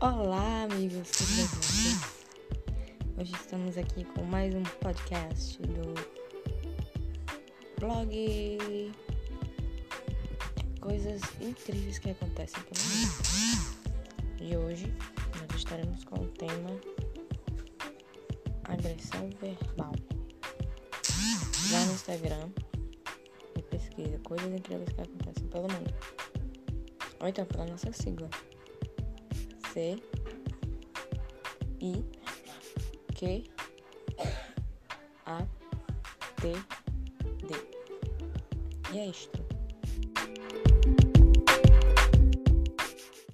Olá, amigos, tudo bem? Hoje estamos aqui com mais um podcast do blog Coisas Incríveis que Acontecem pelo Mundo. E hoje nós estaremos com o tema Agressão Verbal. Lá no Instagram e pesquisa Coisas Incríveis que Acontecem pelo Mundo. Ou então pela nossa sigla. C I Q A T D. E é isto.